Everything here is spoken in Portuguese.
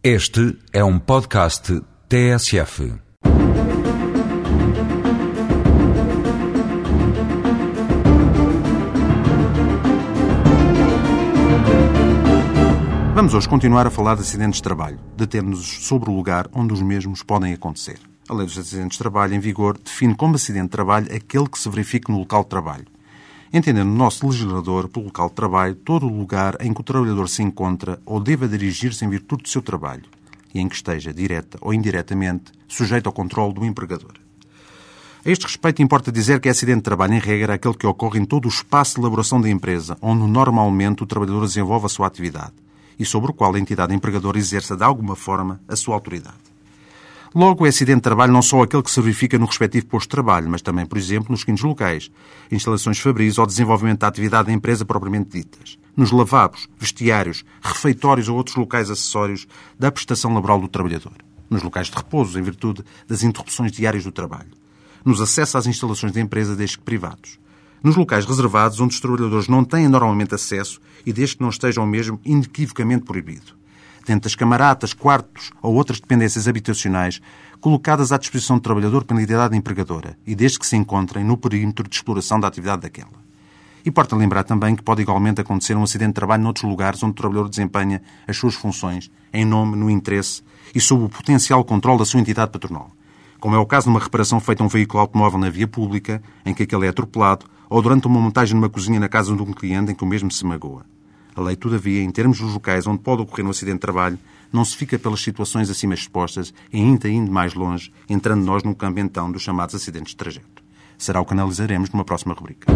Este é um podcast TSF. Vamos hoje continuar a falar de acidentes de trabalho, detendo-nos sobre o lugar onde os mesmos podem acontecer. A Lei dos Acidentes de Trabalho, em vigor, define como acidente de trabalho aquele que se verifique no local de trabalho, entendendo o nosso legislador pelo local de trabalho todo o lugar em que o trabalhador se encontra ou deva dirigir-se em virtude do seu trabalho e em que esteja, direta ou indiretamente, sujeito ao controle do empregador. A este respeito, importa dizer que acidente de trabalho, em regra, é aquele que ocorre em todo o espaço de elaboração da empresa, onde normalmente o trabalhador desenvolve a sua atividade e sobre o qual a entidade empregadora exerça de alguma forma a sua autoridade. Logo, é acidente de trabalho não só aquele que se verifica no respectivo posto de trabalho, mas também, por exemplo, nos seguintes locais: instalações fabris ou desenvolvimento da atividade da empresa propriamente ditas, nos lavabos, vestiários, refeitórios ou outros locais acessórios da prestação laboral do trabalhador, nos locais de repouso, em virtude das interrupções diárias do trabalho, nos acessos às instalações da empresa, desde que privados, nos locais reservados onde os trabalhadores não têm normalmente acesso e desde que não estejam mesmo inequivocamente proibido dentro das camaratas, quartos ou outras dependências habitacionais colocadas à disposição do trabalhador pela entidade empregadora e desde que se encontrem no perímetro de exploração da atividade daquela. E importa lembrar também que pode igualmente acontecer um acidente de trabalho noutros lugares onde o trabalhador desempenha as suas funções em nome, no interesse e sob o potencial controle da sua entidade patronal, como é o caso de uma reparação feita a um veículo automóvel na via pública, em que aquele é atropelado, ou durante uma montagem numa cozinha na casa de um cliente em que o mesmo se magoa. A lei, todavia, em termos dos locais onde pode ocorrer um acidente de trabalho, não se fica pelas situações acima expostas e ainda indo mais longe, entrando nós no campo então dos chamados acidentes de trajeto. Será o que analisaremos numa próxima rubrica.